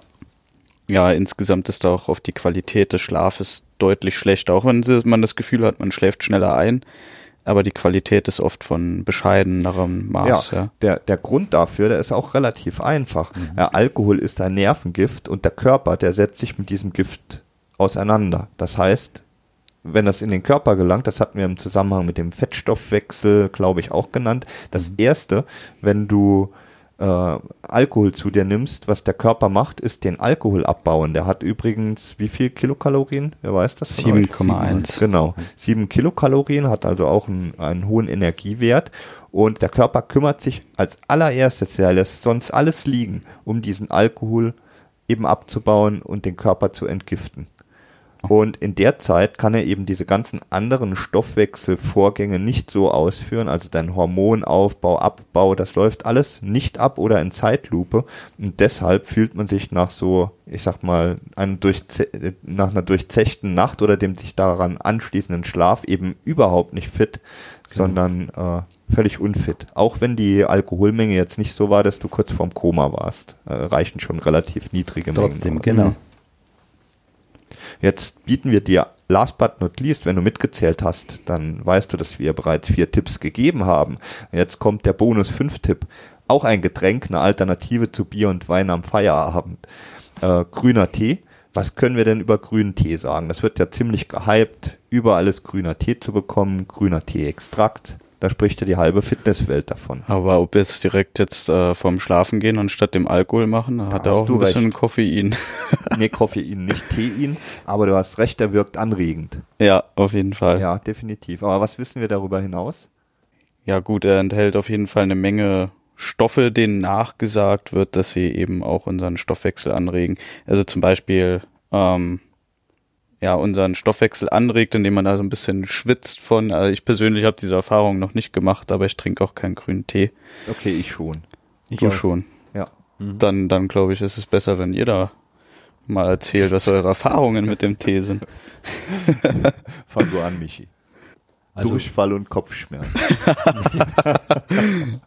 Ja, insgesamt ist da auch auf die Qualität des Schlafes deutlich schlechter. Auch wenn man das Gefühl hat, man schläft schneller ein, aber die Qualität ist oft von bescheidenerem Maß. Ja, Ja, Der, der Grund dafür, der ist auch relativ einfach. Ja, Alkohol ist ein Nervengift und der Körper, der setzt sich mit diesem Gift auseinander. Das heißt, wenn das in den Körper gelangt, das hatten wir im Zusammenhang mit dem Fettstoffwechsel, glaube ich, auch genannt. Das erste, wenn du äh, Alkohol zu dir nimmst, was der Körper macht, ist den Alkohol abbauen. Der hat übrigens wie viel Kilokalorien? Wer weiß das? von euch? 7,1. Genau. Sieben Kilokalorien, hat also auch einen, einen hohen Energiewert. Und der Körper kümmert sich als allererstes, der lässt sonst alles liegen, um diesen Alkohol eben abzubauen und den Körper zu entgiften. Und in der Zeit kann er eben diese ganzen anderen Stoffwechselvorgänge nicht so ausführen, also dein Hormonaufbau, Abbau, das läuft alles nicht ab oder in Zeitlupe. Und deshalb fühlt man sich nach so, ich sag mal, einem durchze nach einer durchzechten Nacht oder dem sich daran anschließenden Schlaf eben überhaupt nicht fit, sondern äh, völlig unfit. Auch wenn die Alkoholmenge jetzt nicht so war, dass du kurz vorm Koma warst, äh, reichen schon relativ niedrige Mengen. Trotzdem, genau. Jetzt bieten wir dir last but not least, wenn du mitgezählt hast, dann weißt du, dass wir bereits vier Tipps gegeben haben. Jetzt kommt der Bonus 5 Tipp. Auch ein Getränk, eine Alternative zu Bier und Wein am Feierabend. Äh, grüner Tee. Was können wir denn über grünen Tee sagen? Das wird ja ziemlich gehypt, überall ist grüner Tee zu bekommen, grüner Tee-Extrakt. Da spricht ja die halbe Fitnesswelt davon. Aber ob wir jetzt direkt jetzt äh, vorm Schlafen gehen und statt dem Alkohol machen, da hat er auch ein bisschen recht. Koffein. Nee, Koffein, nicht Tein, aber du hast recht, der wirkt anregend. ja, auf jeden Fall. Ja, definitiv. Aber was wissen wir darüber hinaus? Ja gut, er enthält auf jeden Fall eine Menge Stoffe, denen nachgesagt wird, dass sie eben auch unseren Stoffwechsel anregen. Also zum Beispiel ähm, ja unseren Stoffwechsel anregt, indem man da so ein bisschen schwitzt von. Also ich persönlich habe diese Erfahrung noch nicht gemacht, aber ich trinke auch keinen grünen Tee. Okay, ich schon. du schon. Ja. Dann, dann glaube ich, ist es besser, wenn ihr da mal erzählt, was eure Erfahrungen mit dem Tee sind. Fang du an, Michi. Also, Durchfall und Kopfschmerz.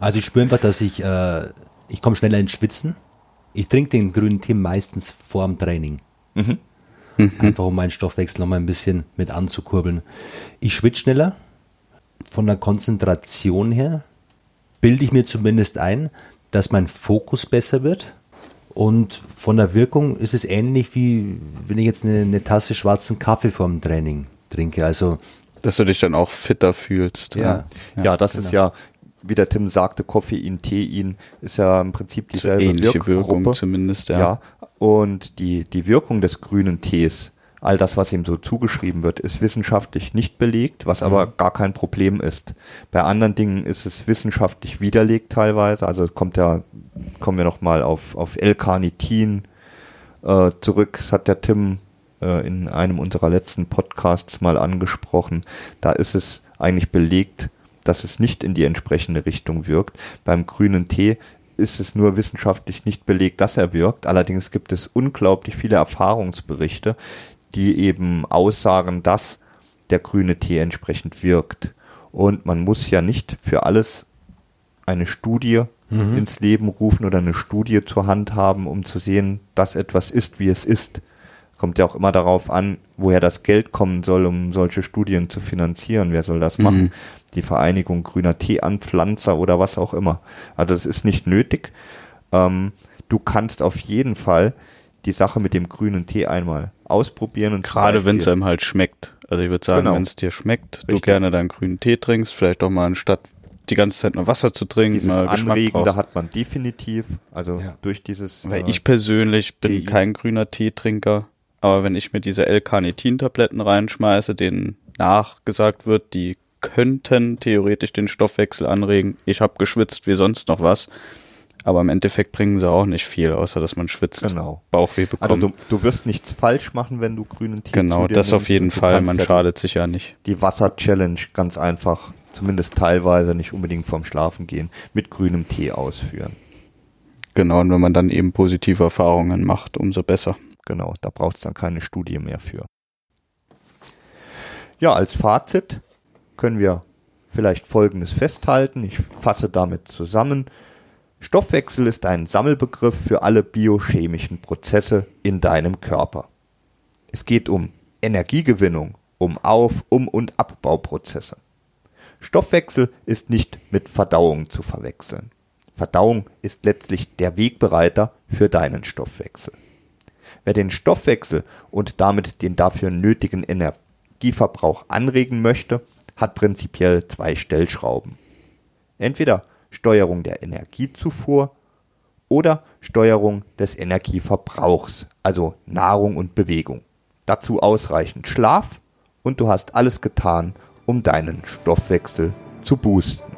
also ich spüre einfach, dass ich, äh, ich komme schneller ins Schwitzen. Ich trinke den grünen Tee meistens vor dem Training. Einfach um meinen Stoffwechsel nochmal ein bisschen mit anzukurbeln. Ich schwitze schneller. Von der Konzentration her bilde ich mir zumindest ein, dass mein Fokus besser wird. Und von der Wirkung ist es ähnlich wie wenn ich jetzt eine, eine Tasse schwarzen Kaffee vor dem Training trinke. Also Dass du dich dann auch fitter fühlst. Ja. Ja, das ist ja wie der Tim sagte, Koffein, Tein ist ja im Prinzip dieselbe Ähnliche Wirkgruppe. Wirkung zumindest, ja. Ja, und die, die Wirkung des grünen Tees, all das, was ihm so zugeschrieben wird, ist wissenschaftlich nicht belegt, was aber gar kein Problem ist. Bei anderen Dingen ist es wissenschaftlich widerlegt teilweise, also kommt ja, kommen wir nochmal auf, auf L-Carnitin äh, zurück, das hat der Tim äh, in einem unserer letzten Podcasts mal angesprochen. Da ist es eigentlich belegt, dass es nicht in die entsprechende Richtung wirkt. Beim grünen Tee ist es nur wissenschaftlich nicht belegt, dass er wirkt. Allerdings gibt es unglaublich viele Erfahrungsberichte, die eben aussagen, dass der grüne Tee entsprechend wirkt. Und man muss ja nicht für alles eine Studie ins Leben rufen oder eine Studie zur Hand haben, um zu sehen, dass etwas ist, wie es ist. Kommt ja auch immer darauf an, woher das Geld kommen soll, um solche Studien zu finanzieren. Wer soll das machen? Die Vereinigung grüner Teeanpflanzer oder was auch immer. Also das ist nicht nötig. Ähm, du kannst auf jeden Fall die Sache mit dem grünen Tee einmal ausprobieren und Gerade wenn es einem halt schmeckt. Also ich würde sagen, Genau. wenn es dir schmeckt, du Richtig. gerne deinen grünen Tee trinkst, vielleicht auch mal anstatt die ganze Zeit nur Wasser zu trinken, dieses mal Geschmack Anregen, brauchst. da hat man definitiv, also Ja. durch dieses Weil äh, ich persönlich bin Tee. kein grüner Teetrinker, aber wenn ich mir diese L-Carnitin-Tabletten reinschmeiße, denen nachgesagt wird, die könnten theoretisch den Stoffwechsel anregen. Ich habe geschwitzt wie sonst noch was, aber im Endeffekt bringen sie auch nicht viel, außer dass man schwitzt, Genau. Bauchweh Also bekommt. du, du wirst nichts falsch machen, wenn du grünen Tee genau, das auf jeden Fall. Man ja schadet sich ja nicht. Die Wasser-Challenge ganz einfach, zumindest teilweise, nicht unbedingt vorm Schlafen gehen, mit grünem Tee ausführen. Genau, und wenn man dann eben positive Erfahrungen macht, umso besser. Genau, da braucht es dann keine Studie mehr für. Ja, als Fazit können wir vielleicht Folgendes festhalten. Ich fasse damit zusammen. Stoffwechsel ist ein Sammelbegriff für alle biochemischen Prozesse in deinem Körper. Es geht um Energiegewinnung, um Auf-, Um- und Abbauprozesse. Stoffwechsel ist nicht mit Verdauung zu verwechseln. Verdauung ist letztlich der Wegbereiter für deinen Stoffwechsel. Wer den Stoffwechsel und damit den dafür nötigen Energieverbrauch anregen möchte, hat prinzipiell zwei Stellschrauben. Entweder Steuerung der Energiezufuhr oder Steuerung des Energieverbrauchs, also Nahrung und Bewegung. Dazu ausreichend Schlaf und du hast alles getan, um deinen Stoffwechsel zu boosten.